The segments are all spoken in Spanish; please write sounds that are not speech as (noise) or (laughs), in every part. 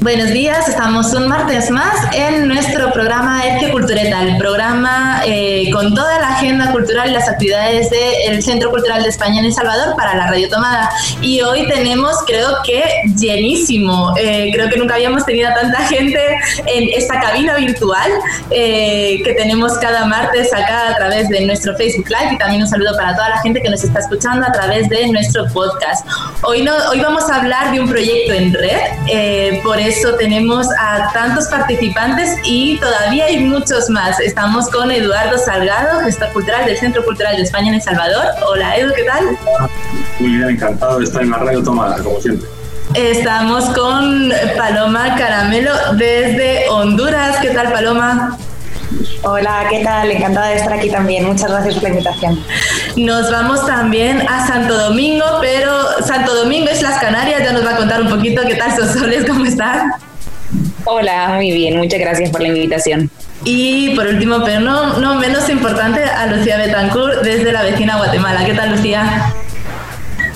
Buenos días, estamos un martes más en nuestro programa Erque Cultureta, el programa eh, con toda la agenda cultural y las actividades del Centro Cultural de España en El Salvador para la Radio Tomada. Y hoy tenemos, creo que llenísimo, eh, creo que nunca habíamos tenido tanta gente en esta cabina virtual eh, que tenemos cada martes acá a través de nuestro Facebook Live y también un saludo para toda la gente que nos está escuchando a través de nuestro podcast. Hoy, no, hoy vamos a hablar de un proyecto en red, por eso tenemos a tantos participantes y todavía hay muchos más. Estamos con Eduardo Salgado, gestor cultural del Centro Cultural de España en El Salvador. Hola Edu, ¿qué tal? Muy bien, encantado de estar en la radio tomada, como siempre. Estamos con Paloma Caramelo desde Honduras. ¿Qué tal, Paloma? Hola, ¿qué tal? Encantada de estar aquí también. Muchas gracias por la invitación. Nos vamos también a Santo Domingo, pero Santo Domingo es las Canarias. Ya nos va a contar un poquito qué tal Soles, ¿cómo están? Hola, muy bien. Muchas gracias por la invitación. Y por último, pero no, no menos importante, a Lucía Betancourt desde la vecina Guatemala. ¿Qué tal, Lucía?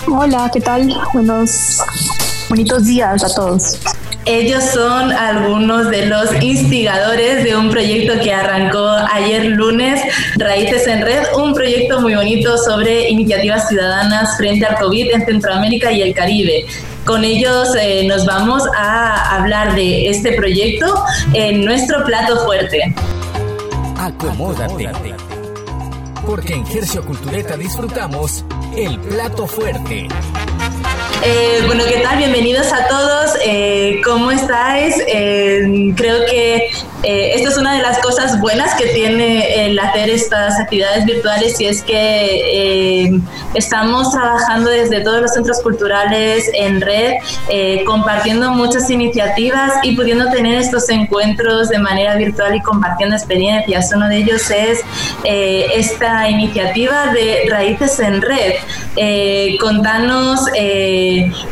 Hola, ¿qué tal? Buenos, bonitos días a todos. Ellos son algunos de los instigadores de un proyecto que arrancó ayer lunes, Raíces en Red, un proyecto muy bonito sobre iniciativas ciudadanas frente al COVID en Centroamérica y el Caribe. Con ellos eh, nos vamos a hablar de este proyecto en nuestro plato fuerte. Acomódate. Porque en Gercio Cultureta disfrutamos el plato fuerte. Eh, bueno, ¿qué tal? Bienvenidos a todos. Eh, ¿Cómo estáis? Eh, creo que esta es una de las cosas buenas que tiene el hacer estas actividades virtuales y es que estamos trabajando desde todos los centros culturales en red, compartiendo muchas iniciativas y pudiendo tener estos encuentros de manera virtual y compartiendo experiencias. Uno de ellos es esta iniciativa de Raíces en Red. Contanos,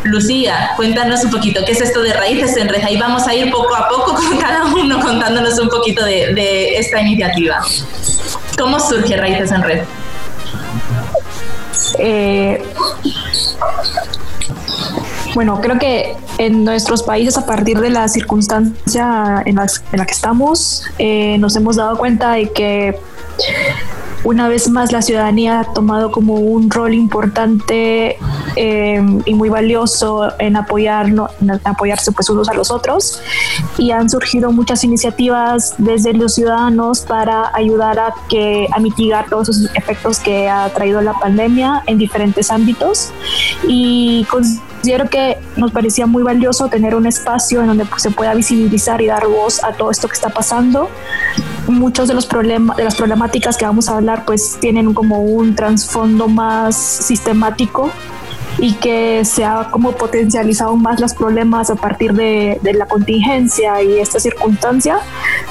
Lucía, cuéntanos un poquito, ¿qué es esto de Raíces en Red? Ahí vamos a ir poco a poco con (laughs) cada uno contando un poquito de, esta iniciativa. ¿Cómo surge Raíces en Red? Eh, bueno, creo que en nuestros países, a partir de la circunstancia en la, que estamos, eh, nos hemos dado cuenta de que una vez más la ciudadanía ha tomado como un rol importante eh, y muy valioso en, apoyarnos, en apoyarse pues unos a los otros. Y han surgido muchas iniciativas desde los ciudadanos para ayudar a que a mitigar todos esos efectos que ha traído la pandemia en diferentes ámbitos. Y considero que nos parecía muy valioso tener un espacio en donde se pueda visibilizar y dar voz a todo esto que está pasando. Muchos de los problemas de las problemáticas que vamos a hablar pues tienen como un trasfondo más sistemático y que se ha como potencializado más los problemas a partir de, de la contingencia y esta circunstancia,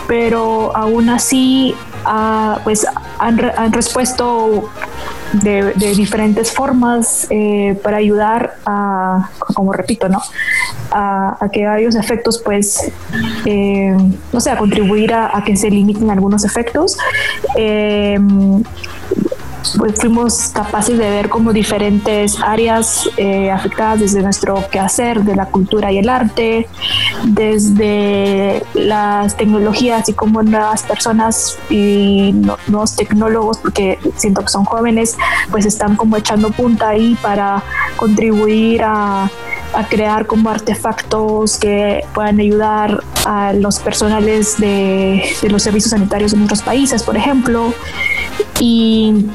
pero aún así ah, pues han, han respuesto de, diferentes formas eh, para ayudar a, como repito, ¿no? A, que varios efectos, pues, eh, no sé, a contribuir a, que se limiten algunos efectos. Eh, pues fuimos capaces de ver como diferentes áreas eh, afectadas desde nuestro quehacer de la cultura y el arte, desde las tecnologías y como nuevas personas y nuevos tecnólogos, porque siento que son jóvenes, pues están como echando punta ahí para contribuir a crear como artefactos que puedan ayudar a los personales de, los servicios sanitarios de nuestros países, por ejemplo. Y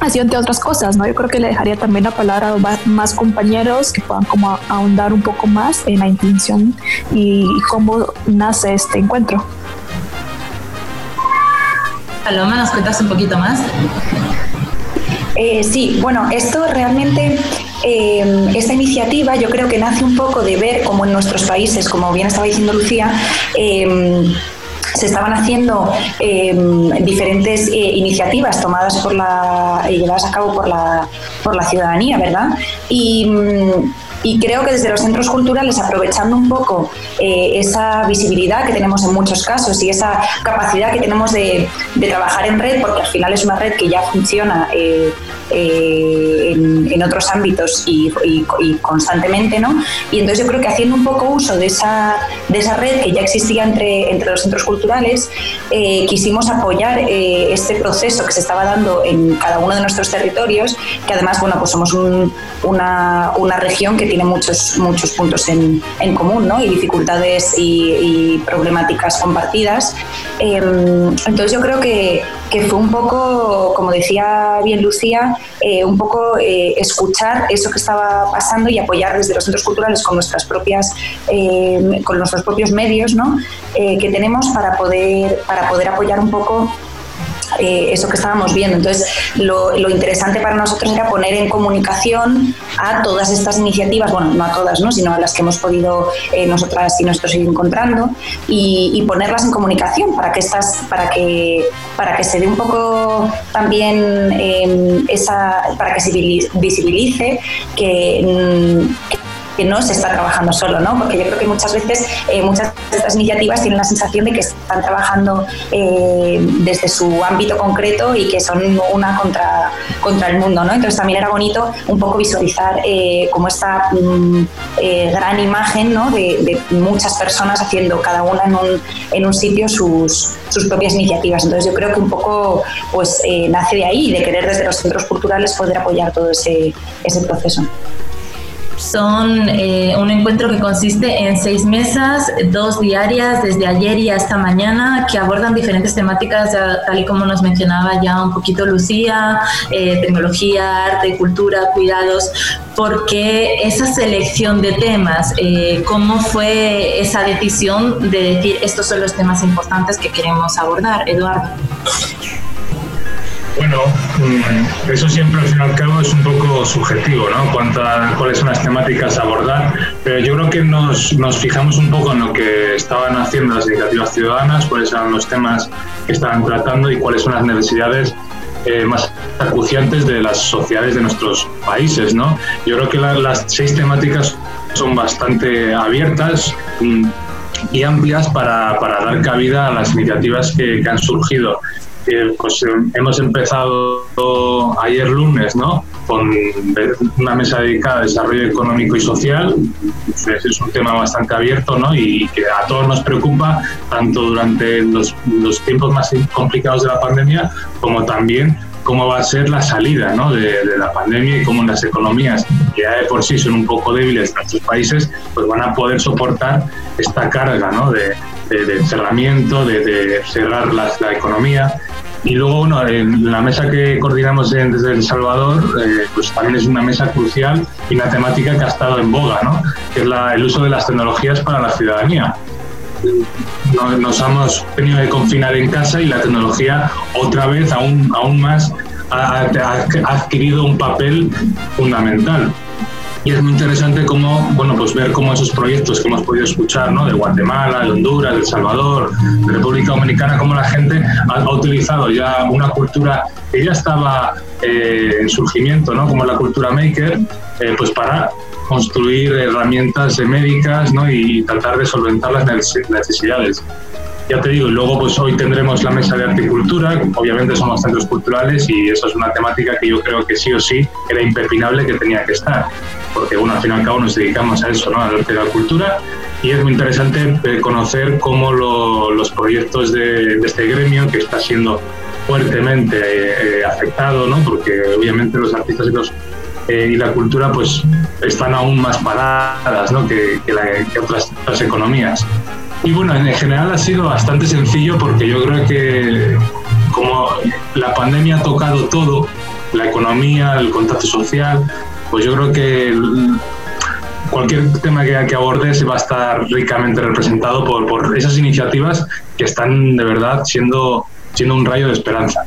así entre otras cosas, ¿no? Yo creo que le dejaría también la palabra a más compañeros que puedan como ahondar un poco más en la intención y cómo nace este encuentro. Paloma, ¿nos cuentas un poquito más? Eh, sí, bueno, esto realmente, eh, esta iniciativa yo creo que nace un poco de ver cómo en nuestros países, como bien estaba diciendo Lucía, eh, se estaban haciendo em, diferentes eh, iniciativas tomadas por la llevadas a cabo por la, por la ciudadanía, ¿verdad? Y, mm, creo que desde los centros culturales, aprovechando un poco eh, esa visibilidad que tenemos en muchos casos y esa capacidad que tenemos de, trabajar en red, porque al final es una red que ya funciona eh, eh, en, otros ámbitos y, constantemente, ¿no? Y entonces yo creo que haciendo un poco uso de esa, de esa red que ya existía entre, entre los centros culturales, quisimos apoyar este proceso que se estaba dando en cada uno de nuestros territorios, que además, bueno, pues somos una, una región que tiene muchos, muchos puntos en, en común ¿no? y dificultades y, problemáticas compartidas. Em, entonces yo creo que, que, fue un poco, como decía bien Lucía, eh, un poco eh, escuchar eso que estaba pasando y apoyar desde los centros culturales con nuestras propias, em, con nuestros propios medios ¿no? Eh, que tenemos para poder, para poder apoyar un poco eh, eso que estábamos viendo. Entonces, lo, interesante para nosotros era poner en comunicación a todas estas iniciativas, bueno, no a todas, ¿no? sino a las que hemos podido eh, nosotras y nosotros ir encontrando, y, ponerlas en comunicación para que estas, para que, para que se dé un poco también em, esa, para que se visibilice que, que que no se está trabajando solo, ¿no? Porque yo creo que muchas veces eh, muchas de estas iniciativas tienen la sensación de que están trabajando eh, desde su ámbito concreto y que son una contra, contra el mundo, ¿no? Entonces también era bonito un poco visualizar eh, como esta mm, gran imagen, ¿no? De, muchas personas haciendo cada una en un, en un sitio sus, sus propias iniciativas. Entonces yo creo que un poco pues nace de ahí, de querer desde los centros culturales poder apoyar todo ese, ese proceso. Son eh, un encuentro que consiste en seis mesas, dos diarias, desde ayer y hasta mañana, que abordan diferentes temáticas, tal y como nos mencionaba ya un poquito Lucía, eh, tecnología, arte, cultura, cuidados, porque esa selección de temas, eh, ¿cómo fue esa decisión de decir estos son los temas importantes que queremos abordar, Eduardo? Bueno, mm, eso siempre al fin y al cabo es un poco subjetivo, ¿no? cuáles son las temáticas a abordar, pero yo creo que nos, nos, fijamos un poco en lo que estaban haciendo las iniciativas ciudadanas, cuáles eran los temas que estaban tratando y cuáles son las necesidades eh, más acuciantes de las sociedades de nuestros países, ¿no? Yo creo que las seis temáticas son bastante abiertas mm, y amplias para, para, dar cabida a las iniciativas que, que han surgido pues eh, hemos empezado ayer lunes, ¿no? Con una mesa dedicada a desarrollo económico y social. Es un tema bastante abierto, ¿no? Y que a todos nos preocupa, tanto durante los, los tiempos más complicados de la pandemia, como también cómo va a ser la salida ¿no? de, la pandemia y cómo las economías, que ya de por sí son un poco débiles en nuestros países, pues van a poder soportar esta carga ¿no? de, de, cerramiento, de, cerrar la, la, economía. Y luego, bueno, en la mesa que coordinamos desde El Salvador, eh, pues también es una mesa crucial y una temática que ha estado en boga, ¿no? que es la, el uso de las tecnologías para la ciudadanía. Nos, hemos tenido que confinar en casa y la tecnología otra vez aún, aún más ha, ha adquirido un papel fundamental y es muy interesante cómo, bueno, pues ver cómo esos proyectos que hemos podido escuchar, ¿no? De Guatemala, de Honduras, de El Salvador, de República Dominicana, cómo la gente ha, utilizado ya una cultura que ya estaba eh, en surgimiento, ¿no? Como la cultura maker, eh, pues para construir herramientas médicas, ¿no? Y tratar de solventar las necesidades ya te digo, luego pues hoy tendremos la mesa de articultura, obviamente somos centros culturales y eso es una temática que yo creo que sí o sí era impepinable que tenía que estar, porque bueno, al fin y al cabo nos dedicamos a eso, ¿no? al arte de la cultura y es muy interesante eh, conocer cómo los proyectos de, este gremio que está siendo fuertemente eh, afectado, ¿no? porque obviamente los artistas y los eh, y la cultura pues están aún más paradas ¿no? que, otras, economías. Y bueno, en general ha sido bastante sencillo porque yo creo que como la pandemia ha tocado todo, la economía, el contacto social, pues yo creo que cualquier tema que, que abordes va a estar ricamente representado por, por esas iniciativas que están de verdad siendo, siendo un rayo de esperanza.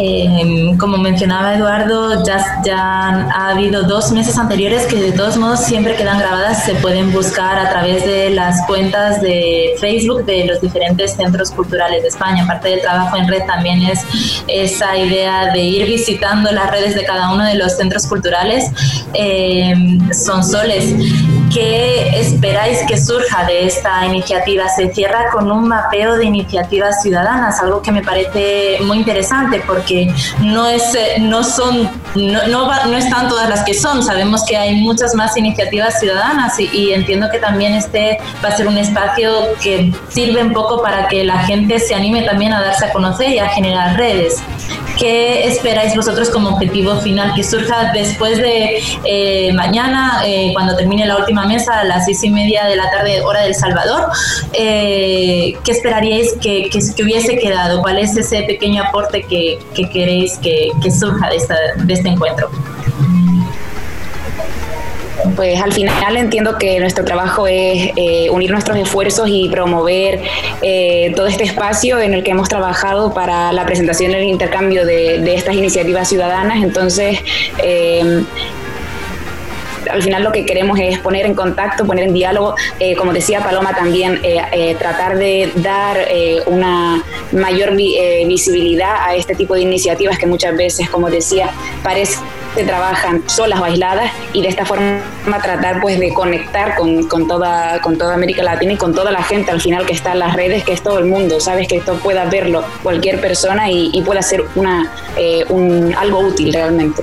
Eh, como mencionaba Eduardo, ya, ya ha habido dos meses anteriores que de todos modos siempre quedan grabadas, se pueden buscar a través de las cuentas de Facebook de los diferentes centros culturales de España. Aparte del trabajo en red también es esa idea de ir visitando las redes de cada uno de los centros culturales. Eh, son soles. ¿Qué esperáis que surja de esta iniciativa? Se cierra con un mapeo de iniciativas ciudadanas, algo que me parece muy interesante porque no, es, no, son, no, no, están todas las que son. Sabemos que hay muchas más iniciativas ciudadanas y, entiendo que también este va a ser un espacio que sirve un poco para que la gente se anime también a darse a conocer y a generar redes. ¿Qué esperáis vosotros como objetivo final que surja después de eh, mañana, eh, cuando termine la última mesa a las seis y media de la tarde, hora del Salvador? Eh, ¿Qué esperaríais que, que, hubiese quedado? ¿Cuál es ese pequeño aporte que, que queréis que, surja de, esta, de este encuentro? Pues al final entiendo que nuestro trabajo es eh, unir nuestros esfuerzos y promover eh, todo este espacio en el que hemos trabajado para la presentación y el intercambio de, estas iniciativas ciudadanas. Entonces, eh, al final lo que queremos es poner en contacto, poner en diálogo, como decía Paloma también, tratar de dar una mayor visibilidad a este tipo de iniciativas que muchas veces, como decía, parece trabajan solas o aisladas y de esta forma tratar pues de conectar con, con, toda, con toda América Latina y con toda la gente al final que está en las redes, que es todo el mundo, sabes que esto pueda verlo cualquier persona y, y pueda ser una, eh, un, algo útil realmente.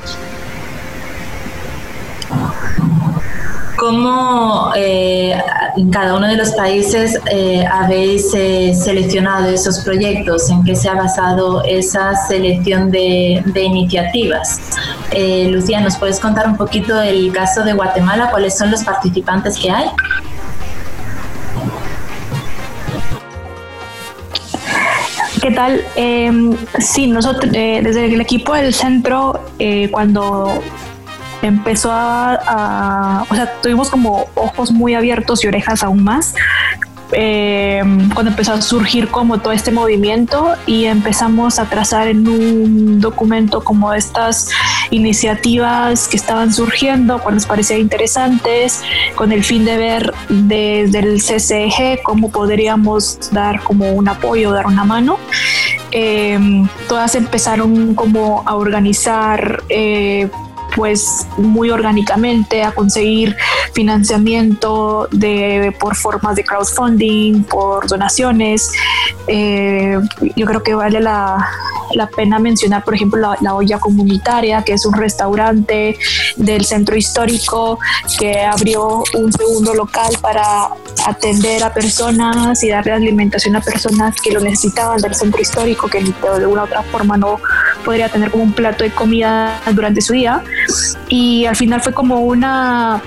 ¿Cómo eh, en cada uno de los países eh, habéis eh, seleccionado esos proyectos? ¿En qué se ha basado esa selección de, iniciativas? Lucía, ¿nos puedes contar un poquito el caso de Guatemala? ¿Cuáles son los participantes que hay? ¿Qué tal? Em, sí, nosotros desde el equipo del centro, cuando empezó a, o sea, tuvimos como ojos muy abiertos y orejas aún más. Eh, cuando empezó a surgir como todo este movimiento y empezamos a trazar en un documento como estas iniciativas que estaban surgiendo, cuando nos parecían interesantes, con el fin de ver desde el CCG cómo podríamos dar como un apoyo, dar una mano. Eh, todas empezaron como a organizar eh, pues muy orgánicamente a conseguir financiamiento de, por formas de crowdfunding, por donaciones. Eh, yo creo que vale la, la pena mencionar, por ejemplo, la, la, olla comunitaria, que es un restaurante del centro histórico que abrió un segundo local para atender a personas y darle alimentación a personas que lo necesitaban del centro histórico, que de alguna otra forma no podría tener como un plato de comida durante su día. Y al final fue como una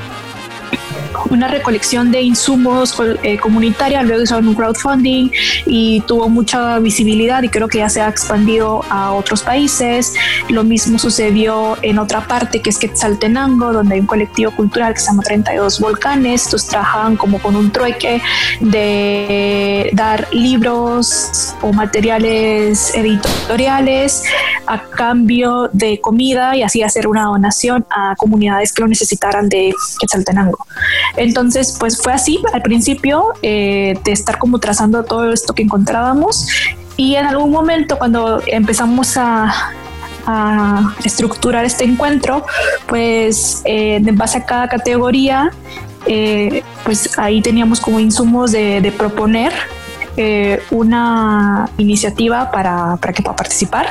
una recolección de insumos eh, comunitaria, luego hicieron un crowdfunding y tuvo mucha visibilidad y creo que ya se ha expandido a otros países. Lo mismo sucedió en otra parte que es Quetzaltenango, donde hay un colectivo cultural que se llama 32 Volcanes. Estos trabajan como con un trueque de dar libros o materiales editoriales a cambio de comida y así hacer una donación a comunidades que lo necesitaran de Quetzaltenango. Entonces, pues fue así al principio eh, de estar como trazando todo esto que encontrábamos y en algún momento cuando empezamos a, estructurar este encuentro, pues eh, en base a cada categoría, eh, pues ahí teníamos como insumos de, proponer una iniciativa para, para, que pueda participar.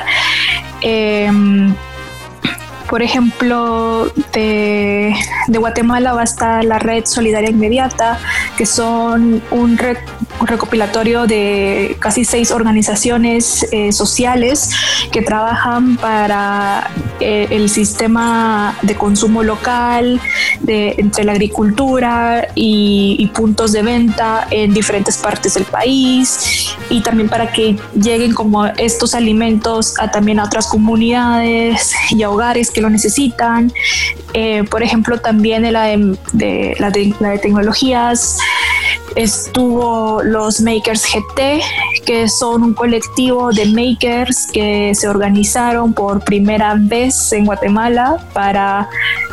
Por ejemplo, de, Guatemala va a estar la Red Solidaria Inmediata, que son un, recopilatorio de casi seis organizaciones eh, sociales que trabajan para eh, el sistema de consumo local, de, entre la agricultura y, puntos de venta en diferentes partes del país y también para que lleguen como estos alimentos a también a otras comunidades y a hogares que lo necesitan. Eh, por ejemplo, también la de, la de, tecnologías estuvo los Makers GT, que son un colectivo de makers que se organizaron por primera vez en Guatemala para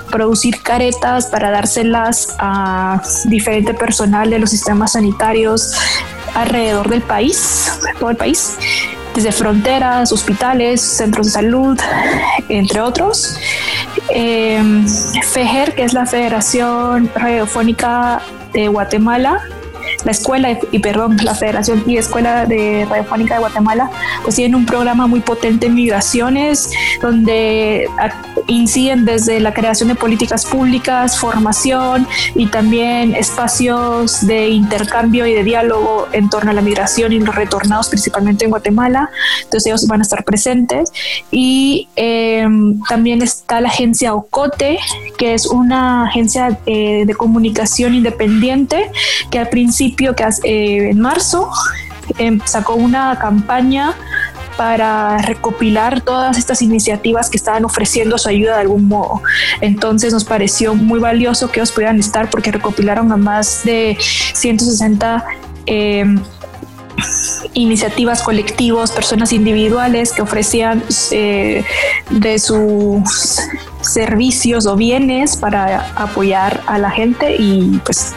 producir caretas para dárselas a diferente personal de los sistemas sanitarios alrededor del país, todo el país, desde fronteras, hospitales, centros de salud, entre otros. Eh, FEGER, que es la Federación Radiofónica de Guatemala, la escuela y perdón, la Federación y Escuela de Radiofónica de Guatemala, pues tienen un programa muy potente en migraciones, donde inciden desde la creación de políticas públicas, formación y también espacios de intercambio y de diálogo en torno a la migración y los retornados, principalmente en Guatemala. Entonces ellos van a estar presentes. Y em, también está la agencia OCOTE, que es una agencia eh, de comunicación independiente que al principio, que eh, en marzo, em, sacó una campaña para recopilar todas estas iniciativas que estaban ofreciendo su ayuda de algún modo. Entonces nos pareció muy valioso que ellos pudieran estar porque recopilaron a más de 160 em, iniciativas colectivos, personas individuales que ofrecían eh, de sus servicios o bienes para apoyar a la gente y pues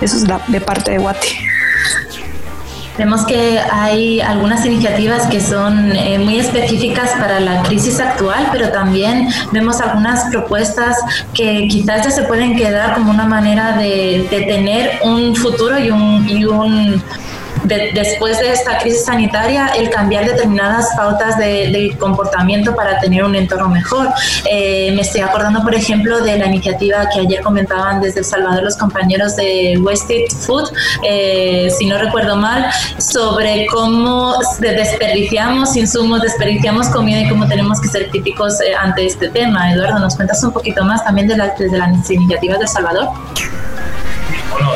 eso es de parte de Guate. Vemos que hay algunas iniciativas que son eh, muy específicas para la crisis actual, pero también vemos algunas propuestas que quizás ya se pueden quedar como una manera de, de tener un futuro y un, y un después de esta crisis sanitaria, el cambiar determinadas pautas de, comportamiento para tener un entorno mejor. Eh, me estoy acordando, por ejemplo, de la iniciativa que ayer comentaban desde El Salvador los compañeros de Wasted Food, eh, si no recuerdo mal, sobre cómo desperdiciamos insumos, desperdiciamos comida y cómo tenemos que ser típicos eh, ante este tema. Eduardo, ¿nos cuentas un poquito más también de, la, de las iniciativas de El Salvador? Bueno,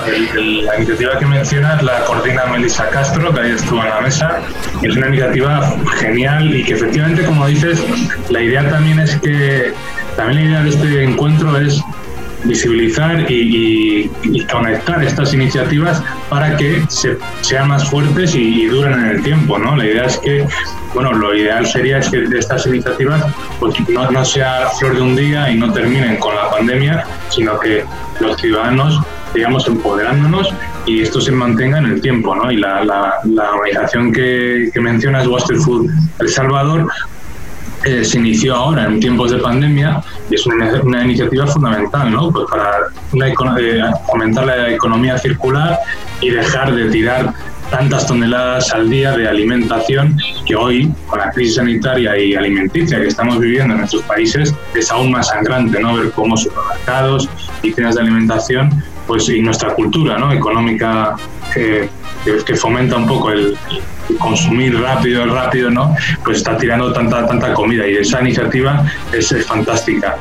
la iniciativa que mencionas la coordina Melissa Castro, que ahí estuvo en la mesa. Es una iniciativa genial y que efectivamente, como dices, la idea también es que, también la idea de este encuentro es visibilizar y, conectar estas iniciativas para que se, sean más fuertes y, duren en el tiempo, ¿no? La idea es que, bueno, lo ideal sería es que estas iniciativas pues, no, no sea flor de un día y no terminen con la pandemia, sino que los ciudadanos digamos, empoderándonos y esto se mantenga en el tiempo, ¿no? Y la, organización que, mencionas, Waster Food El Salvador, eh, se inició ahora en tiempos de pandemia y es una, iniciativa fundamental, ¿no? Pues para una, eh, aumentar la economía circular y dejar de tirar tantas toneladas al día de alimentación que hoy, con la crisis sanitaria y alimenticia que estamos viviendo en nuestros países, es aún más sangrante, ¿no? Ver cómo supermercados y tiendas de alimentación pues y nuestra cultura ¿no? económica que, que, fomenta un poco el, consumir rápido, rápido, ¿no? Pues está tirando tanta, tanta comida y esa iniciativa es, fantástica.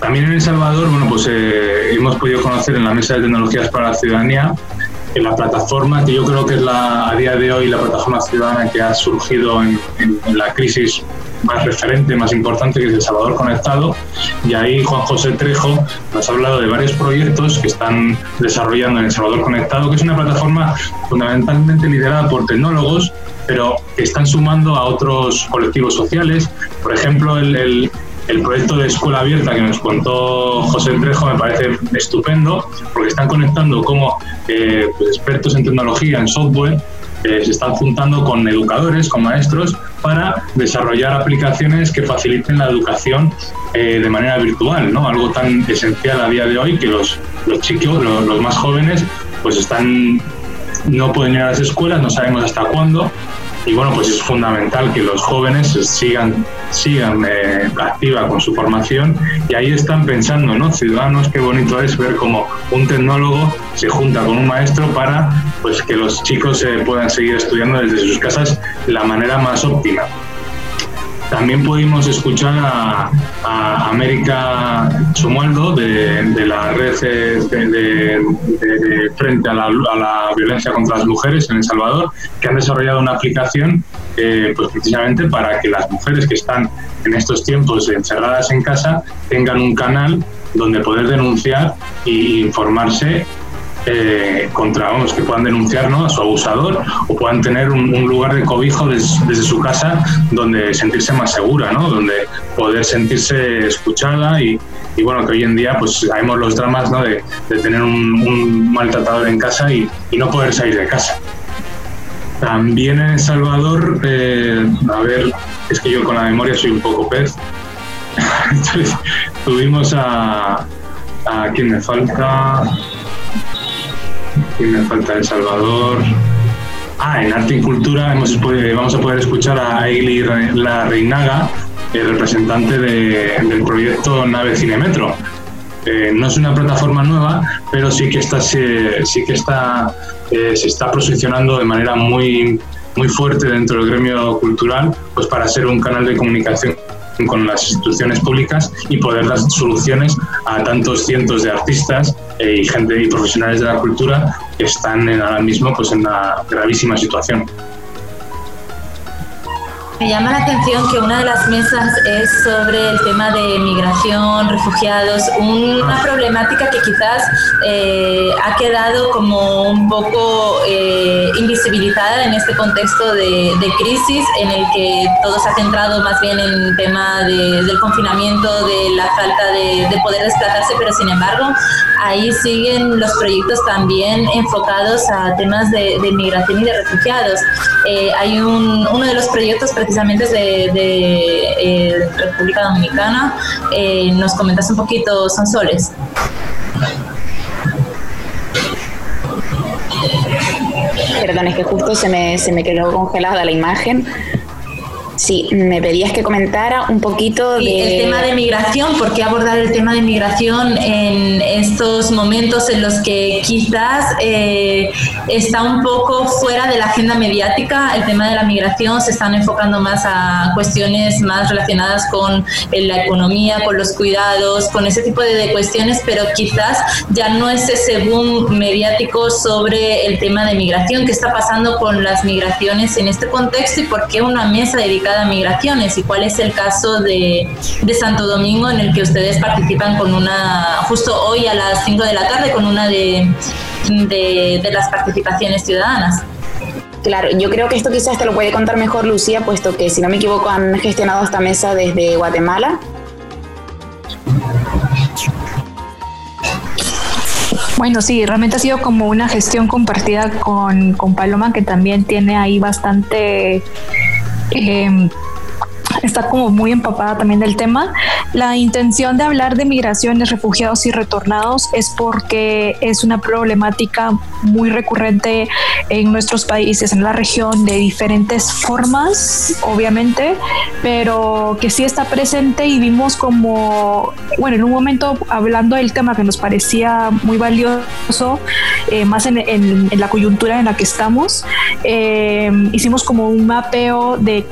También en El Salvador, bueno, pues eh, hemos podido conocer en la Mesa de Tecnologías para la Ciudadanía en la plataforma que yo creo que es la, a día de hoy la plataforma ciudadana que ha surgido en, en la crisis más referente, más importante, que es El Salvador Conectado. Y ahí Juan José Trejo nos ha hablado de varios proyectos que están desarrollando en El Salvador Conectado, que es una plataforma fundamentalmente liderada por tecnólogos, pero que están sumando a otros colectivos sociales. Por ejemplo, el, el proyecto de escuela abierta que nos contó José Trejo me parece estupendo porque están conectando como eh, pues, expertos en tecnología, en software, eh, se están juntando con educadores, con maestros, para desarrollar aplicaciones que faciliten la educación eh, de manera virtual, ¿no? Algo tan esencial a día de hoy que los, los chicos, los, más jóvenes, pues están no pueden ir a las escuelas, no sabemos hasta cuándo, y bueno, pues es fundamental que los jóvenes sigan, sigan eh, activa con su formación y ahí están pensando, ¿no? Ciudadanos, qué bonito es ver cómo un tecnólogo se junta con un maestro para pues que los chicos eh, puedan seguir estudiando desde sus casas la manera más óptima. También pudimos escuchar a, América Sumualdo de, la red de, frente a la, violencia contra las mujeres en El Salvador, que han desarrollado una aplicación eh, pues precisamente para que las mujeres que están en estos tiempos encerradas en casa tengan un canal donde poder denunciar e informarse eh, contra, vamos, que puedan denunciar ¿no? a su abusador o puedan tener un, lugar de cobijo desde su casa donde sentirse más segura, ¿no? donde poder sentirse escuchada y, bueno, que hoy en día pues sabemos los dramas ¿no? de, tener un, maltratador en casa y, no poder salir de casa. También en El Salvador, eh, a ver, es que yo con la memoria soy un poco pez. (laughs) tuvimos a, a quien me falta, ¿Quién me falta El Salvador. Ah, en Arte y Cultura hemos, vamos a poder escuchar a Ailey La Reinaga, representante del proyecto Nave Cinemetro. Eh, no es una plataforma nueva, pero sí que está, se, sí que está, eh, se está posicionando de manera muy, muy fuerte dentro del gremio cultural, pues para ser un canal de comunicación con las instituciones públicas y poder dar soluciones a tantos cientos de artistas eh, y gente y profesionales de la cultura que están ahora mismo pues en una gravísima situación. Me llama la atención que una de las mesas es sobre el tema de migración, refugiados, una problemática que quizás eh, ha quedado como un poco eh, invisibilizada en este contexto de, crisis en el que todo se ha centrado más bien en el tema del confinamiento, de la falta de, poder desplazarse, pero sin embargo ahí siguen los proyectos también enfocados a temas de, migración y de refugiados. Eh, hay uno de los proyectos precisamente de, eh, República Dominicana. Eh, ¿Nos comentas un poquito, Sansoles? Perdón, es que justo se me, se me quedó congelada la imagen. Sí, me pedías que comentara un poquito de... El tema de migración, ¿por qué abordar el tema de migración en estos momentos en los que quizás eh, está un poco fuera de la agenda mediática? El tema de la migración se están enfocando más a cuestiones más relacionadas con eh, la economía, con los cuidados, con ese tipo de, cuestiones, pero quizás ya no es ese boom mediático sobre el tema de migración. ¿Qué está pasando con las migraciones en este contexto y por qué una mesa dedicada migraciones y cuál es el caso de, de, Santo Domingo en el que ustedes participan con una, justo hoy a las 5 de la tarde, con una de, de, de las participaciones ciudadanas. Claro, yo creo que esto quizás te lo puede contar mejor Lucía, puesto que si no me equivoco han gestionado esta mesa desde Guatemala. Bueno, sí, realmente ha sido como una gestión compartida con, con Paloma, que también tiene ahí bastante eh, está como muy empapada también del tema. La intención de hablar de migraciones, refugiados y retornados es porque es una problemática muy recurrente en nuestros países, en la región, de diferentes formas, obviamente, pero que sí está presente y vimos como, bueno, en un momento hablando del tema que nos parecía muy valioso, eh, más en, la coyuntura en la que estamos, eh, hicimos como un mapeo de,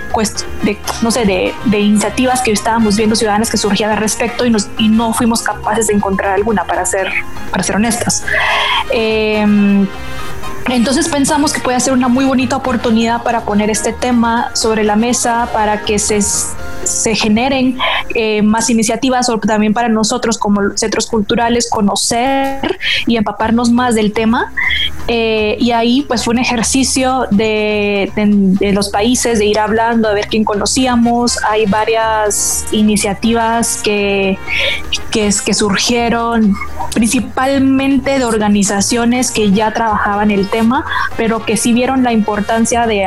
de no sé, de, iniciativas que estábamos viendo ciudadanas que surgían al respecto y, no fuimos capaces de encontrar alguna, para ser, para ser honestas. Em, entonces pensamos que puede ser una muy bonita oportunidad para poner este tema sobre la mesa, para que se, se generen eh, más iniciativas o también para nosotros como centros culturales conocer y empaparnos más del tema. Eh, y ahí pues fue un ejercicio de, de, los países, de ir hablando, de ver quién conocíamos. Hay varias iniciativas que, que, que surgieron principalmente de organizaciones que ya trabajaban el tema, pero que sí vieron la importancia de,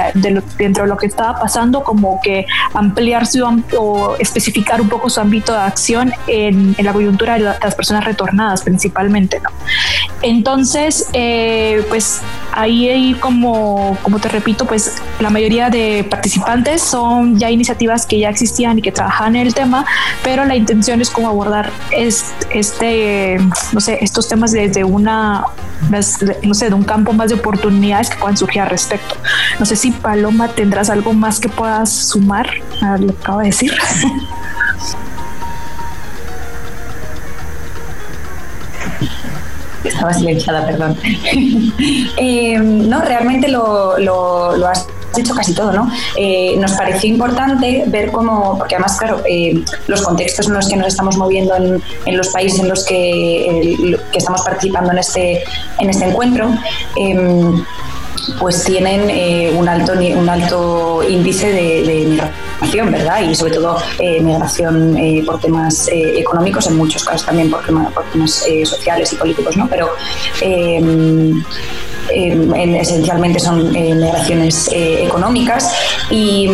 dentro de lo que estaba pasando, como que ampliar su, o especificar un poco su ámbito de acción en, la coyuntura de las personas retornadas principalmente. ¿no? Entonces, eh, pues ahí como, como te repito, pues la mayoría de participantes son ya iniciativas que ya existían y que trabajaban en el tema, pero la intención es como abordar este, no sé, estos temas desde una, no sé, de un campo más de oportunidades que puedan surgir al respecto. No sé si Paloma tendrás algo más que puedas sumar a lo que acabo de decir. (laughs) Estaba silenciada, perdón. (laughs) Eh, no, realmente lo, lo, has dicho casi todo, ¿no? Eh, nos pareció importante ver cómo, porque además, claro, eh, los contextos en los que nos estamos moviendo en, los países en los que, que, estamos participando en este, en este encuentro, em, pues tienen eh, un, alto, un alto índice de, migración, ¿verdad? Y sobre todo eh, migración eh, por temas económicos, en muchos casos también por, por temas sociales y políticos, ¿no? Pero em, em, esencialmente son migraciones económicas y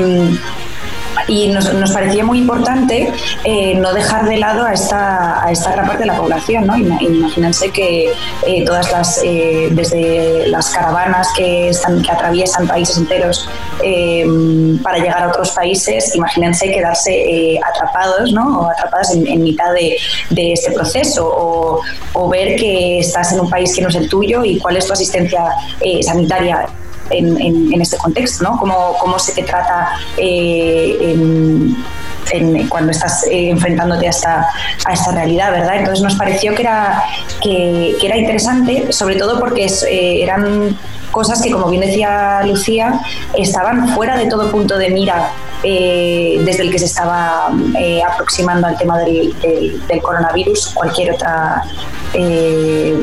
y nos, nos parecía muy importante eh, no dejar de lado a esta, a esta gran parte de la población. ¿no? Imagínense que eh, todas las, eh, desde las caravanas que, están, que atraviesan países enteros para llegar a otros países, imagínense quedarse atrapados ¿no? o atrapadas en, mitad de, de, este proceso o, o ver que estás en un país que no es el tuyo y cuál es tu asistencia sanitaria en, este contexto, ¿no? Cómo, se te trata eh, cuando estás eh, enfrentándote a esta, a esta realidad, ¿verdad? Entonces nos pareció que era, que, era interesante, sobre todo porque eh, eran cosas que, como bien decía Lucía, estaban fuera de todo punto de mira desde el que se estaba aproximando al tema del, coronavirus, cualquier otra eh,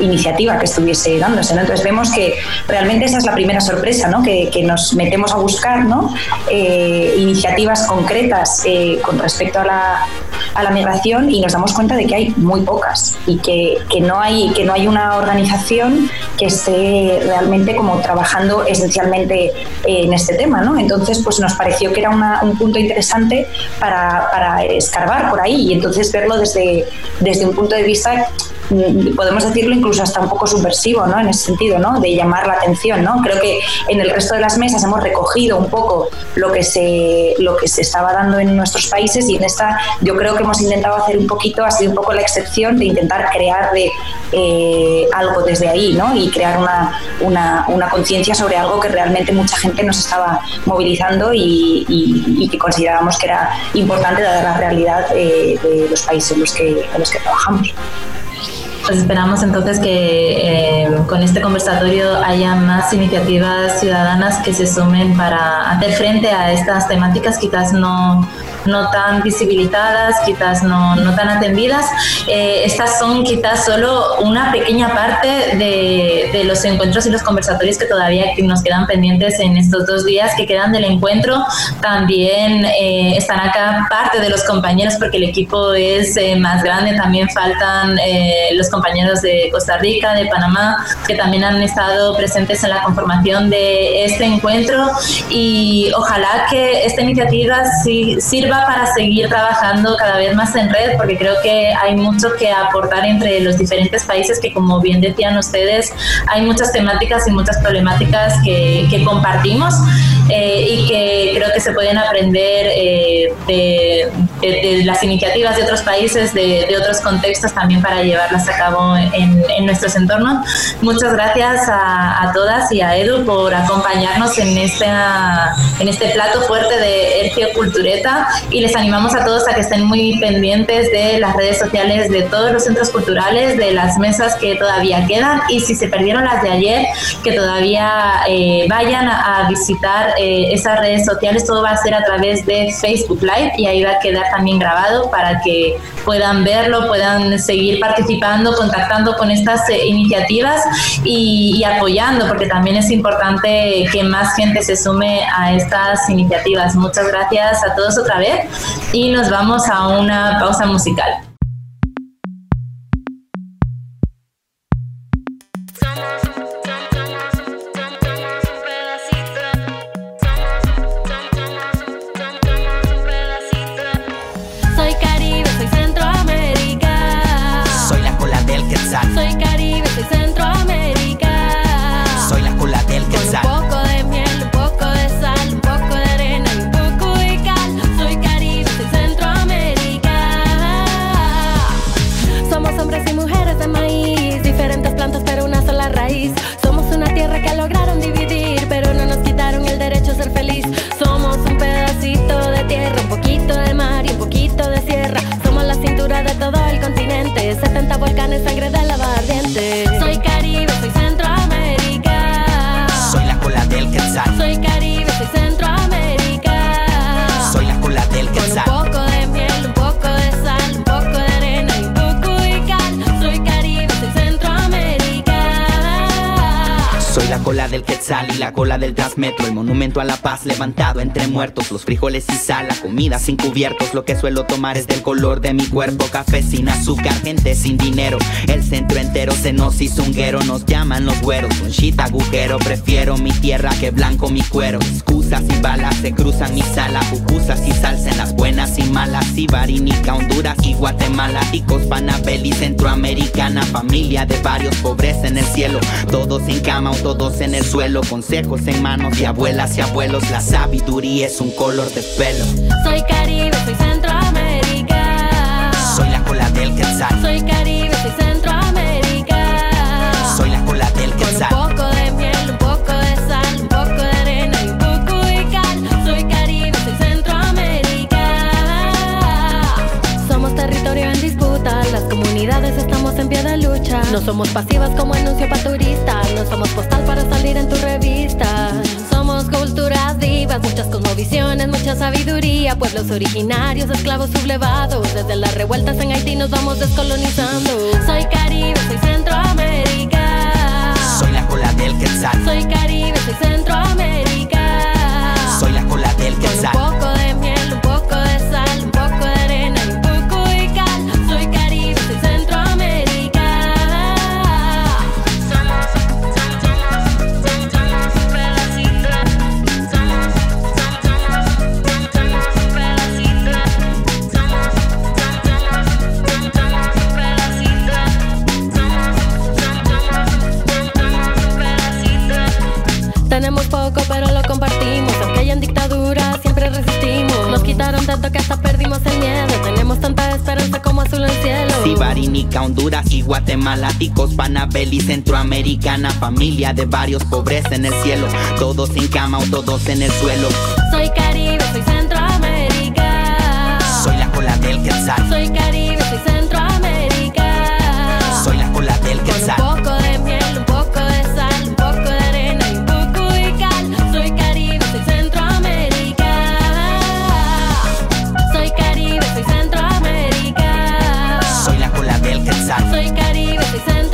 iniciativa que estuviese dándose. Entonces vemos que realmente esa es la primera sorpresa, ¿no? que, nos metemos a buscar ¿no? Eh, iniciativas concretas eh, con respecto a la, a la migración y nos damos cuenta de que hay muy pocas y que, que, no, hay, que no hay una organización que esté realmente como trabajando esencialmente en este tema. ¿no? Entonces pues nos pareció que era un punto interesante para, para escarbar por ahí y entonces verlo desde, desde un punto de vista podemos decirlo incluso hasta un poco subversivo, ¿no? En ese sentido, ¿no? De llamar la atención, ¿no? Creo que en el resto de las mesas hemos recogido un poco lo que se, lo que se estaba dando en nuestros países y en esta yo creo que hemos intentado hacer un poquito, ha sido un poco la excepción de intentar crear de, eh, algo desde ahí, ¿no? Y crear una, una, una conciencia sobre algo que realmente mucha gente nos estaba movilizando y, que considerábamos que era importante dada la realidad de, de los países en los que, en los que trabajamos. Pues esperamos entonces que eh, con este conversatorio haya más iniciativas ciudadanas que se sumen para hacer frente a estas temáticas. Quizás no, no tan visibilizadas, quizás no, no tan atendidas. Eh, estas son quizás solo una pequeña parte de, de, los encuentros y los conversatorios que todavía nos quedan pendientes en estos dos días que quedan del encuentro. También eh, están acá parte de los compañeros porque el equipo es más grande, también faltan los compañeros de Costa Rica, de Panamá, que también han estado presentes en la conformación de este encuentro y ojalá que esta iniciativa sirva para seguir trabajando cada vez más en red, porque creo que hay mucho que aportar entre los diferentes países que, como bien decían ustedes, hay muchas temáticas y muchas problemáticas que, que compartimos eh, y que creo que se pueden aprender eh, de, las iniciativas de otros países, de, de otros contextos también para llevarlas a cabo en, nuestros entornos. Muchas gracias a, todas y a Edu por acompañarnos en, esta, en este plato fuerte de Ercio Cultureta y les animamos a todos a que estén muy pendientes de las redes sociales de todos los centros culturales, de las mesas que todavía quedan y si se perdieron las de ayer, que todavía eh, vayan a, visitar eh, esas redes sociales. Todo va a ser a través de Facebook Live y ahí va a quedar también grabado para que puedan verlo, puedan seguir participando, contactando con estas eh, iniciativas y, apoyando, porque también es importante que más gente se sume a estas iniciativas. Muchas gracias a todos otra vez y nos vamos a una pausa musical. Los frijoles y sal, la comida sin cubiertos. Lo que suelo tomar es del color de mi cuerpo. Café sin azúcar, gente sin dinero. El centro entero se nos hizo un guero. Nos llaman los güeros. Un shit agujero. Prefiero mi tierra que blanco mi cuero. Excusas y balas se cruzan mi sala. Pupusas y salsa en las buenas y malas. Y Barinica, Honduras y Guatemala. Ticos, Panabel y Centroamericana. Familia de varios pobres en el cielo. Todos en cama o todos en el suelo. Consejos en manos de abuelas y abuelos. La sabiduría es un color de pelo. Soy Caribe, soy Centroamérica. Soy la cola del quetzal. Soy Caribe, estamos en pie de lucha. No somos pasivas como anuncio para turistas, no somos postal para salir en tu revista. Somos culturas vivas, muchas cosmovisiones, mucha sabiduría, pueblos originarios, esclavos sublevados. Desde las revueltas en Haití nos vamos descolonizando. Soy Caribe, soy Centroamérica. Soy la cola del quetzal. Soy Caribe, soy Centroamérica. Soy la cola del Con quetzal. un poco Honduras y Guatemala, ticos, Panabel y Centroamericana, familia de varios pobres en el cielo, todos en cama o todos en el suelo. Soy Caribe, soy Centroamérica. Soy la cola del quetzal, Soy Caribe, soy Centroamérica. soy la cola del Con quetzal. un poco de Soy Caribe, soy Centroamérica.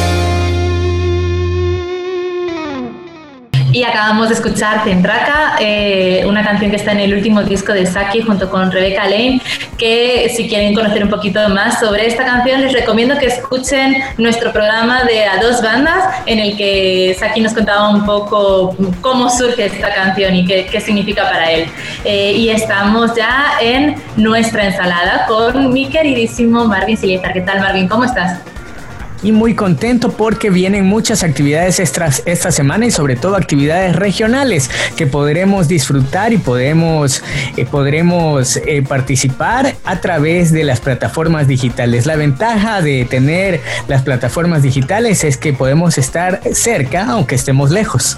Y acabamos de escuchar Tentraca, eh, una canción que está en el último disco de Saki junto con Rebecca Lane, que si quieren conocer un poquito más sobre esta canción les recomiendo que escuchen nuestro programa de A Dos Bandas, en el que Saki nos contaba un poco cómo surge esta canción y qué, qué significa para él. Eh, y estamos ya en nuestra ensalada con mi queridísimo Marvin Siliezar. ¿Qué tal Marvin? ¿Cómo estás? Y muy contento porque vienen muchas actividades extras esta semana y sobre todo actividades regionales que podremos disfrutar y podremos, eh, podremos eh, participar a través de las plataformas digitales. La ventaja de tener las plataformas digitales es que podemos estar cerca aunque estemos lejos.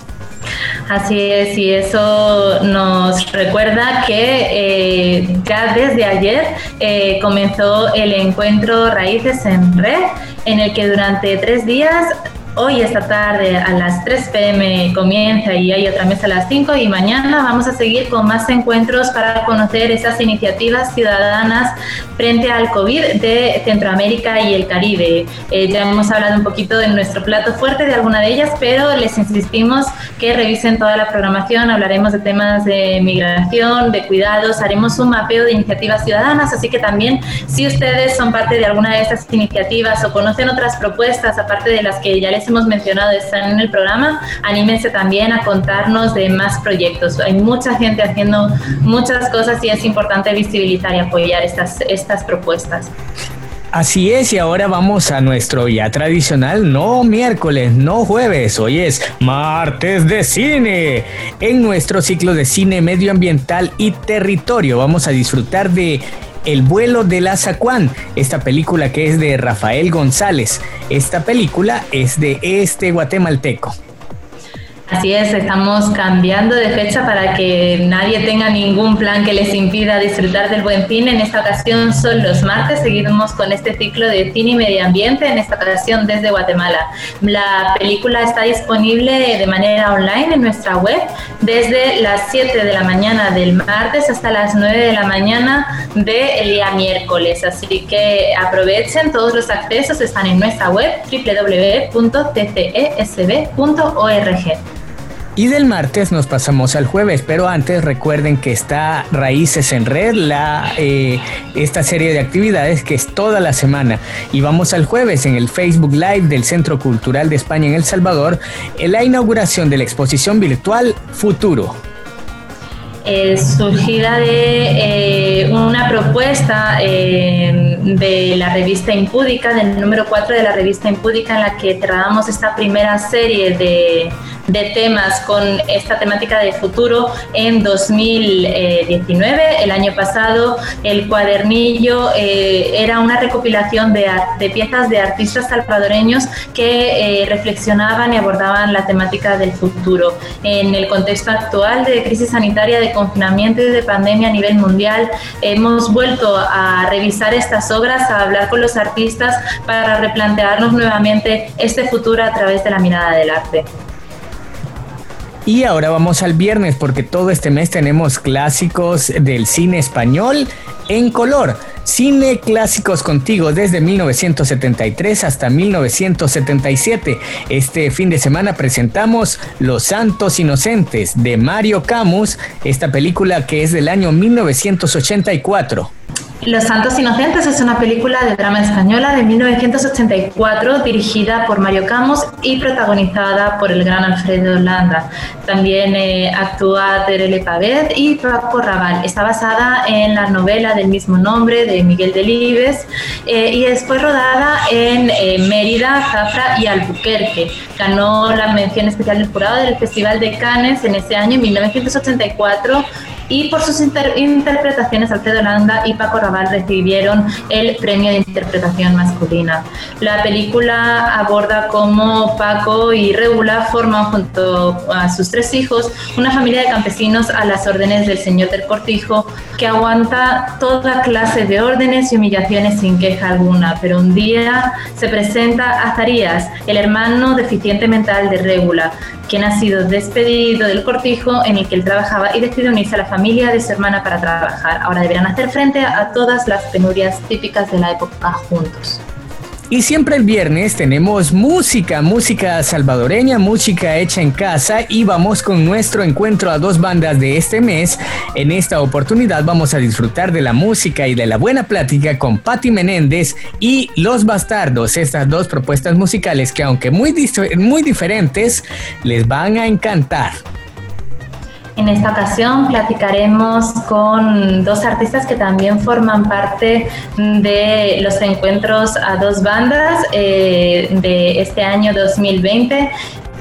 Así es, y eso nos recuerda que eh, ya desde ayer eh, comenzó el encuentro Raíces en Red, en el que durante tres días Hoy esta tarde a las 3 pm comienza y hay otra mesa a las 5 y mañana vamos a seguir con más encuentros para conocer esas iniciativas ciudadanas frente al COVID de Centroamérica y el Caribe. Eh, ya hemos hablado un poquito de nuestro plato fuerte de alguna de ellas, pero les insistimos que revisen toda la programación, hablaremos de temas de migración, de cuidados, haremos un mapeo de iniciativas ciudadanas, así que también si ustedes son parte de alguna de estas iniciativas o conocen otras propuestas, aparte de las que ya les hemos mencionado están en el programa, anímense también a contarnos de más proyectos. Hay mucha gente haciendo muchas cosas y es importante visibilizar y apoyar estas, estas propuestas. Así es, y ahora vamos a nuestro ya tradicional, no miércoles, no jueves, hoy es martes de cine. En nuestro ciclo de cine medioambiental y territorio vamos a disfrutar de El vuelo del Azacuán, esta película que es de Rafael González. Esta película es de este guatemalteco. Así es, estamos cambiando de fecha para que nadie tenga ningún plan que les impida disfrutar del buen cine. En esta ocasión son los martes, seguimos con este ciclo de cine y medio ambiente, en esta ocasión desde Guatemala. La película está disponible de manera online en nuestra web desde las 7 de la mañana del martes hasta las 9 de la mañana del día miércoles. Así que aprovechen, todos los accesos están en nuestra web www.tcesb.org. Y del martes nos pasamos al jueves, pero antes recuerden que está Raíces en Red, la, eh, esta serie de actividades que es toda la semana. Y vamos al jueves en el Facebook Live del Centro Cultural de España en El Salvador, en la inauguración de la exposición virtual Futuro. eh, surgida de eh, una propuesta eh, de la revista Impúdica, del número 4 de la revista Impúdica, en la que tratábamos esta primera serie de, de temas con esta temática de futuro en 2019. El año pasado el cuadernillo eh, era una recopilación de, piezas de artistas salvadoreños que eh, reflexionaban y abordaban la temática del futuro. En el contexto actual de crisis sanitaria, de confinamiento y de pandemia a nivel mundial, hemos vuelto a revisar estas obras, a hablar con los artistas para replantearnos nuevamente este futuro a través de la mirada del arte. Y ahora vamos al viernes porque todo este mes tenemos clásicos del cine español en color. Cine clásicos contigo desde 1973 hasta 1977. Este fin de semana presentamos Los Santos Inocentes de Mario Camus, esta película que es del año 1984. Los Santos Inocentes es una película de drama española de 1984 dirigida por Mario Camus y protagonizada por el gran Alfredo Landa. También eh, actúa Terele Pavet y Paco Raval. Está basada en la novela del mismo nombre de Miguel Delibes eh, y es- fue rodada en eh, Mérida, Zafra y Albuquerque. Ganó la mención especial del jurado del Festival de Cannes en ese año, en 1984 y por sus inter- interpretaciones Alfredo Landa y Paco Raval recibieron el premio de interpretación masculina. La película aborda cómo Paco y Regula forman junto a sus tres hijos una familia de campesinos a las órdenes del señor del cortijo que aguanta toda clase de órdenes y humillaciones sin queja alguna, pero un día se presenta Azarías, el hermano deficiente mental de Regula, quien ha sido despedido del cortijo en el que él trabajaba y decide unirse a la familia de su hermana para trabajar. Ahora deberán hacer frente a todas las penurias típicas de la época juntos. Y siempre el viernes tenemos música, música salvadoreña, música hecha en casa y vamos con nuestro encuentro a dos bandas de este mes. En esta oportunidad vamos a disfrutar de la música y de la buena plática con Patti Menéndez y Los Bastardos, estas dos propuestas musicales que aunque muy, muy diferentes, les van a encantar. En esta ocasión platicaremos con dos artistas que también forman parte de los encuentros a dos bandas eh, de este año 2020.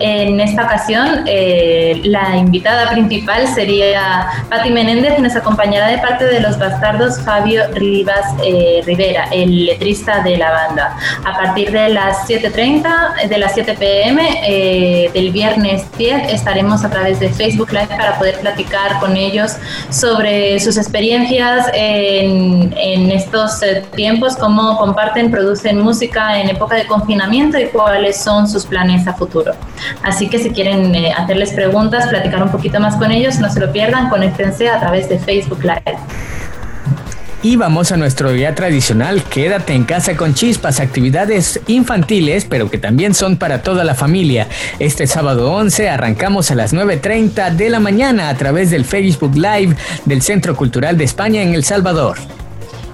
En esta ocasión, eh, la invitada principal sería Patti Menéndez nos acompañará de parte de los bastardos Fabio Rivas eh, Rivera, el letrista de la banda. A partir de las 7.30, de las 7 pm eh, del viernes 10, estaremos a través de Facebook Live para poder platicar con ellos sobre sus experiencias en, en estos eh, tiempos, cómo comparten, producen música en época de confinamiento y cuáles son sus planes a futuro. Así que si quieren eh, hacerles preguntas, platicar un poquito más con ellos, no se lo pierdan, conéctense a través de Facebook Live. Y vamos a nuestro día tradicional, quédate en casa con chispas, actividades infantiles, pero que también son para toda la familia. Este sábado 11 arrancamos a las 9.30 de la mañana a través del Facebook Live del Centro Cultural de España en El Salvador.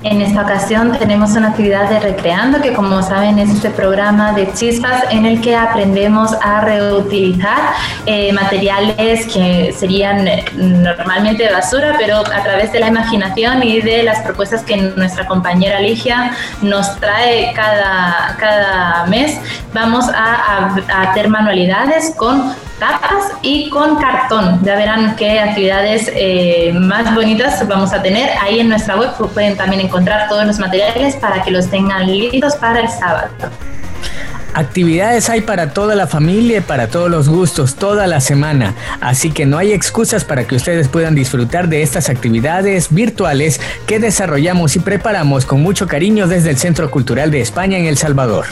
En esta ocasión tenemos una actividad de Recreando, que como saben es este programa de chispas en el que aprendemos a reutilizar eh, materiales que serían eh, normalmente basura, pero a través de la imaginación y de las propuestas que nuestra compañera Ligia nos trae cada, cada mes, vamos a, a- a hacer manualidades con tapas y con cartón. Ya verán qué actividades eh, más bonitas vamos a tener. Ahí en nuestra web pueden también encontrar todos los materiales para que los tengan listos para el sábado. Actividades hay para toda la familia y para todos los gustos, toda la semana. Así que no hay excusas para que ustedes puedan disfrutar de estas actividades virtuales que desarrollamos y preparamos con mucho cariño desde el Centro Cultural de España en El Salvador.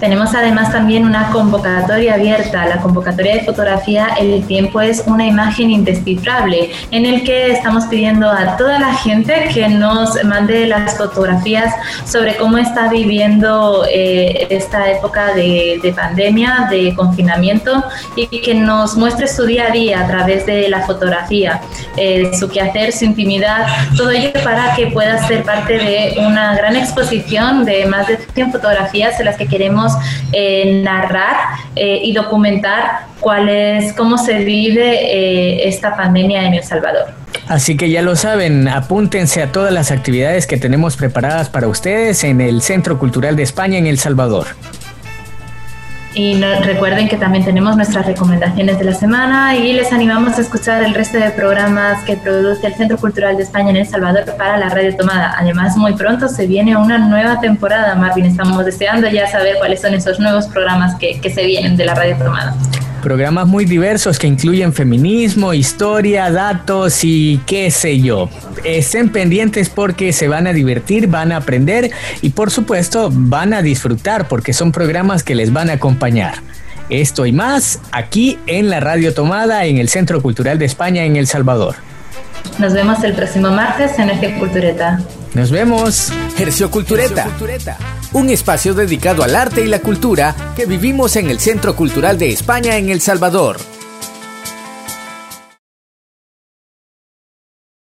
Tenemos además también una convocatoria abierta, la convocatoria de fotografía El tiempo es una imagen indescifrable, en el que estamos pidiendo a toda la gente que nos mande las fotografías sobre cómo está viviendo eh, esta época de, de pandemia, de confinamiento y que nos muestre su día a día a través de la fotografía, eh, su quehacer, su intimidad, todo ello para que pueda ser parte de una gran exposición de más de 100 fotografías en las que queremos eh, narrar eh, y documentar cuál es, cómo se vive esta pandemia en El Salvador. Así que ya lo saben, apúntense a todas las actividades que tenemos preparadas para ustedes en el Centro Cultural de España en El Salvador. Y no- recuerden que también tenemos nuestras recomendaciones de la semana y les animamos a escuchar el resto de programas que produce el Centro Cultural de España en El Salvador para la Radio Tomada. Además, muy pronto se viene una nueva temporada, Marvin. Estamos deseando ya saber cuáles son esos nuevos programas que, que se vienen de la Radio Tomada. Programas muy diversos que incluyen feminismo, historia, datos y qué sé yo. Estén pendientes porque se van a divertir, van a aprender y por supuesto van a disfrutar porque son programas que les van a acompañar. Esto y más aquí en la Radio Tomada en el Centro Cultural de España en El Salvador. Nos vemos el próximo martes en Eje Cultureta. Nos vemos. Hercio Cultureta, un espacio dedicado al arte y la cultura que vivimos en el Centro Cultural de España en El Salvador.